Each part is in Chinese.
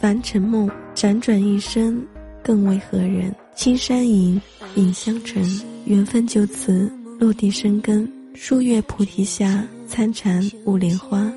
凡尘梦，辗转一生，更为何人？青山隐，隐香沉，缘分就此落地生根。书月菩提下，参禅悟莲花。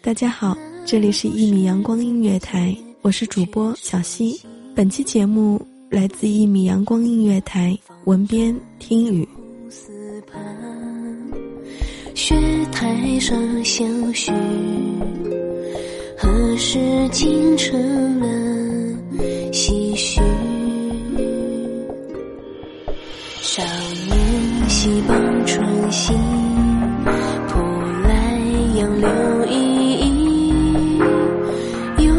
大家好，这里是一米阳光音乐台，我是主播小溪。本期节目来自一米阳光音乐台，文编听雨。雪台上相许。何时竟成了唏嘘？少年溪傍春溪，浦来杨柳依依。幽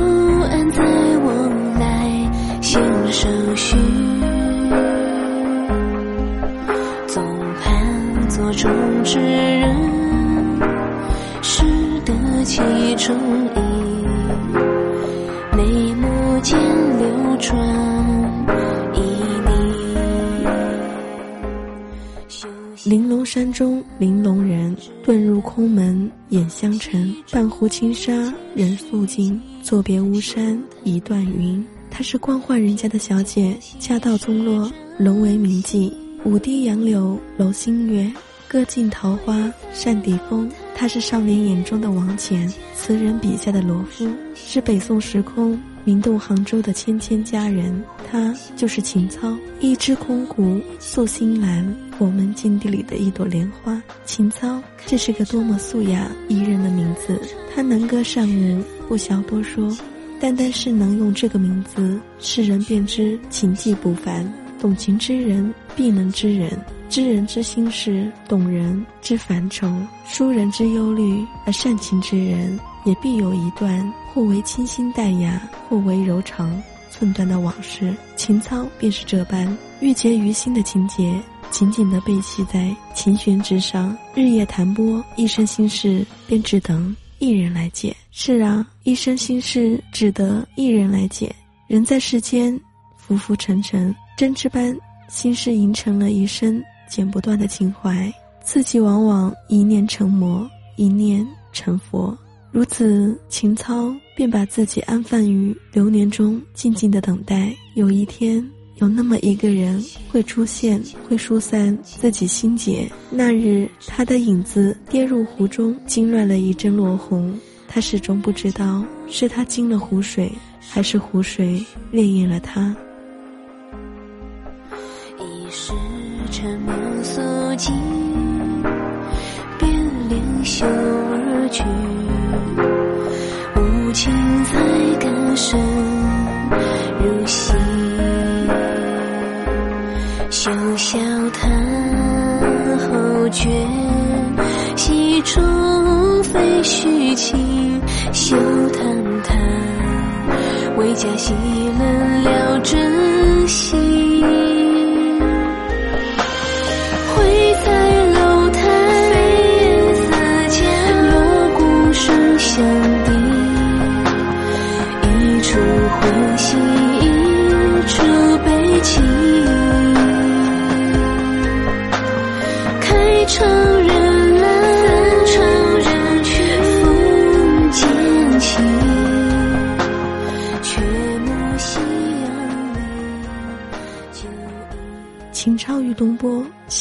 暗在往来弦上续，总盼做中之人，识得其中意。山中玲珑人，遁入空门眼相承。半壶轻纱人素净，作别巫山一段云。她是官宦人家的小姐，家道中落，沦为名妓。舞堤杨柳楼新月，歌尽桃花扇底风。她是少年眼中的王钱，词人笔下的罗敷，是北宋时空。名动杭州的谦谦佳人，她就是秦操。一枝空谷诉新兰，我们禁地里的一朵莲花。秦操，这是个多么素雅宜人的名字。他能歌善舞，不消多说。单单是能用这个名字，世人便知情技不凡。懂情之人必能知人，知人之心事，懂人之烦愁，疏人之忧虑，而善情之人。也必有一段或为清新淡雅，或为柔肠寸断的往事。情操便是这般郁结于心的情节，紧紧地被系在琴弦之上，日夜弹拨，一生心事便只等一人来解。是啊，一生心事只得一人来解。人在世间，浮浮沉沉，针织般心事凝成了一生剪不断的情怀，自己往往一念成魔，一念成佛。如此，情操便把自己安放于流年中，静静的等待。有一天，有那么一个人会出现，会疏散自己心结。那日，他的影子跌入湖中，惊乱了一阵落红。他始终不知道，是他惊了湖水，还是湖水潋滟了他。一时沉默诉尽，便连袖而去。情。休叹叹，为家戏冷了真心。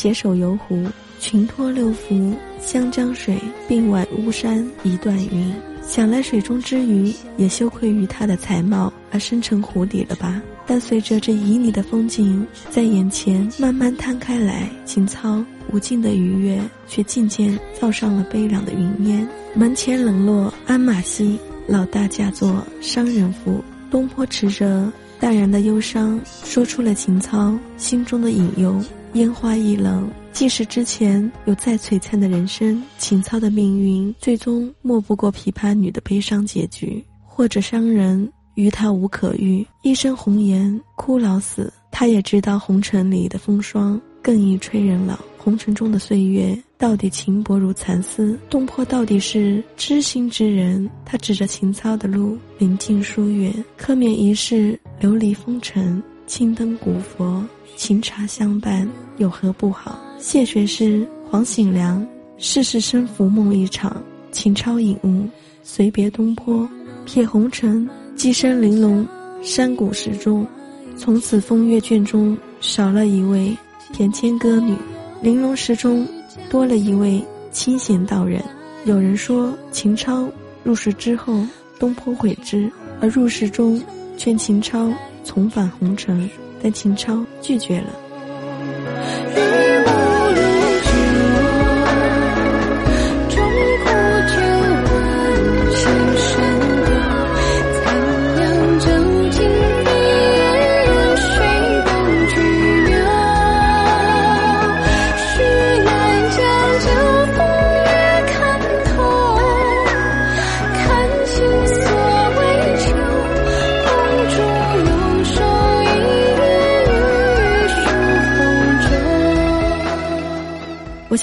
携手游湖，群托六福，湘江水，并挽巫山一段云。想来水中之鱼也羞愧于他的才貌而深沉湖底了吧？但随着这旖旎的风景在眼前慢慢摊开来，情操无尽的愉悦却渐渐罩上了悲凉的云烟。门前冷落鞍马稀，老大嫁作商人妇。东坡持着淡然的忧伤，说出了秦操心中的隐忧。烟花易冷，即使之前有再璀璨的人生，秦操的命运最终莫不过琵琶女的悲伤结局，或者商人。于他无可遇，一身红颜枯老死。他也知道红尘里的风霜更易吹人老，红尘中的岁月到底情薄如蚕丝。东坡到底是知心之人，他指着秦操的路，临近疏远，可免一世流离风尘，青灯古佛，琴茶相伴，有何不好？谢学诗，黄醒良，世事生浮梦一场。秦超引悟，随别东坡，撇红尘。寄身玲珑山谷石中，从此风月卷中少了一位翩跹歌女，玲珑石中多了一位清闲道人。有人说秦超入世之后，东坡悔之，而入世中劝秦超重返红尘，但秦超拒绝了。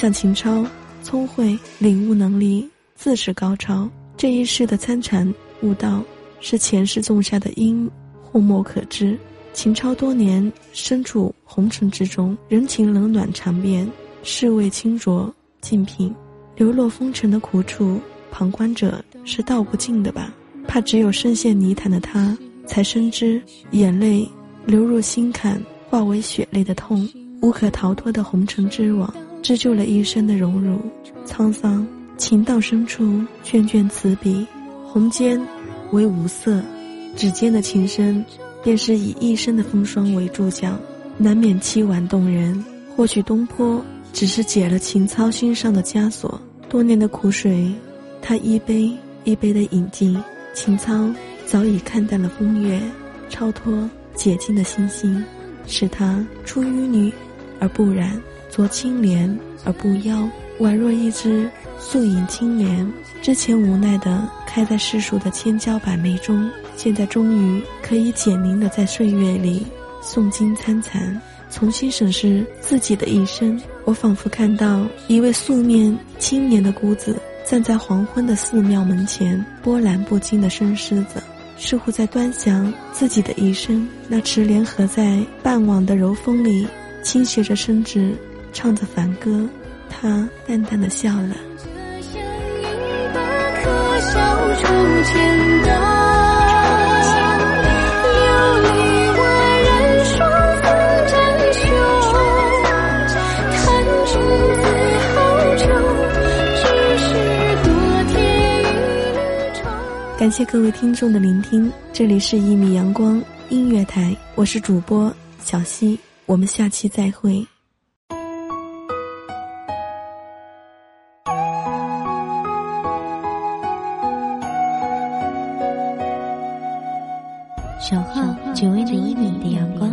像秦超聪慧领悟能力自是高超，这一世的参禅悟道是前世种下的因，或莫可知。秦超多年身处红尘之中，人情冷暖尝遍，世味清浊尽品，流落风尘的苦楚，旁观者是道不尽的吧？怕只有深陷泥潭的他，才深知眼泪流入心坎，化为血泪的痛，无可逃脱的红尘之网。织就了一生的荣辱沧桑，情到深处卷卷词笔，红笺为无色，指尖的情深，便是以一生的风霜为注脚，难免凄婉动人。或许东坡只是解了秦操心上的枷锁，多年的苦水，他一杯一杯的饮尽。秦操早已看淡了风月，超脱解禁的心性，使他出淤泥而不染。濯清涟而不妖，宛若一只素影青莲。之前无奈的开在世俗的千娇百媚中，现在终于可以简明的在岁月里诵经参禅，重新审视自己的一生。我仿佛看到一位素面青年的姑子站在黄昏的寺庙门前，波澜不惊的生狮子，似乎在端详自己的一生。那池莲合在半晚的柔风里，倾斜着身子。唱着凡歌，他淡淡的笑了。感谢各位听众的聆听，这里是一米阳光音乐台，我是主播小溪，我们下期再会。守候只为那一米的阳光，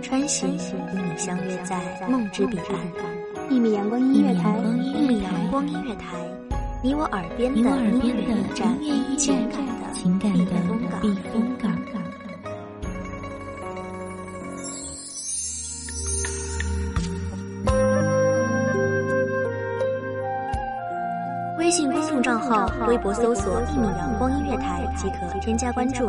穿行与你相约在梦之彼岸。一米阳光音乐台，一米阳光音乐台，你我耳边的音乐驿站，情感的避风港。微信公众账号，微博搜索“一米阳光音乐台”即可添加关注。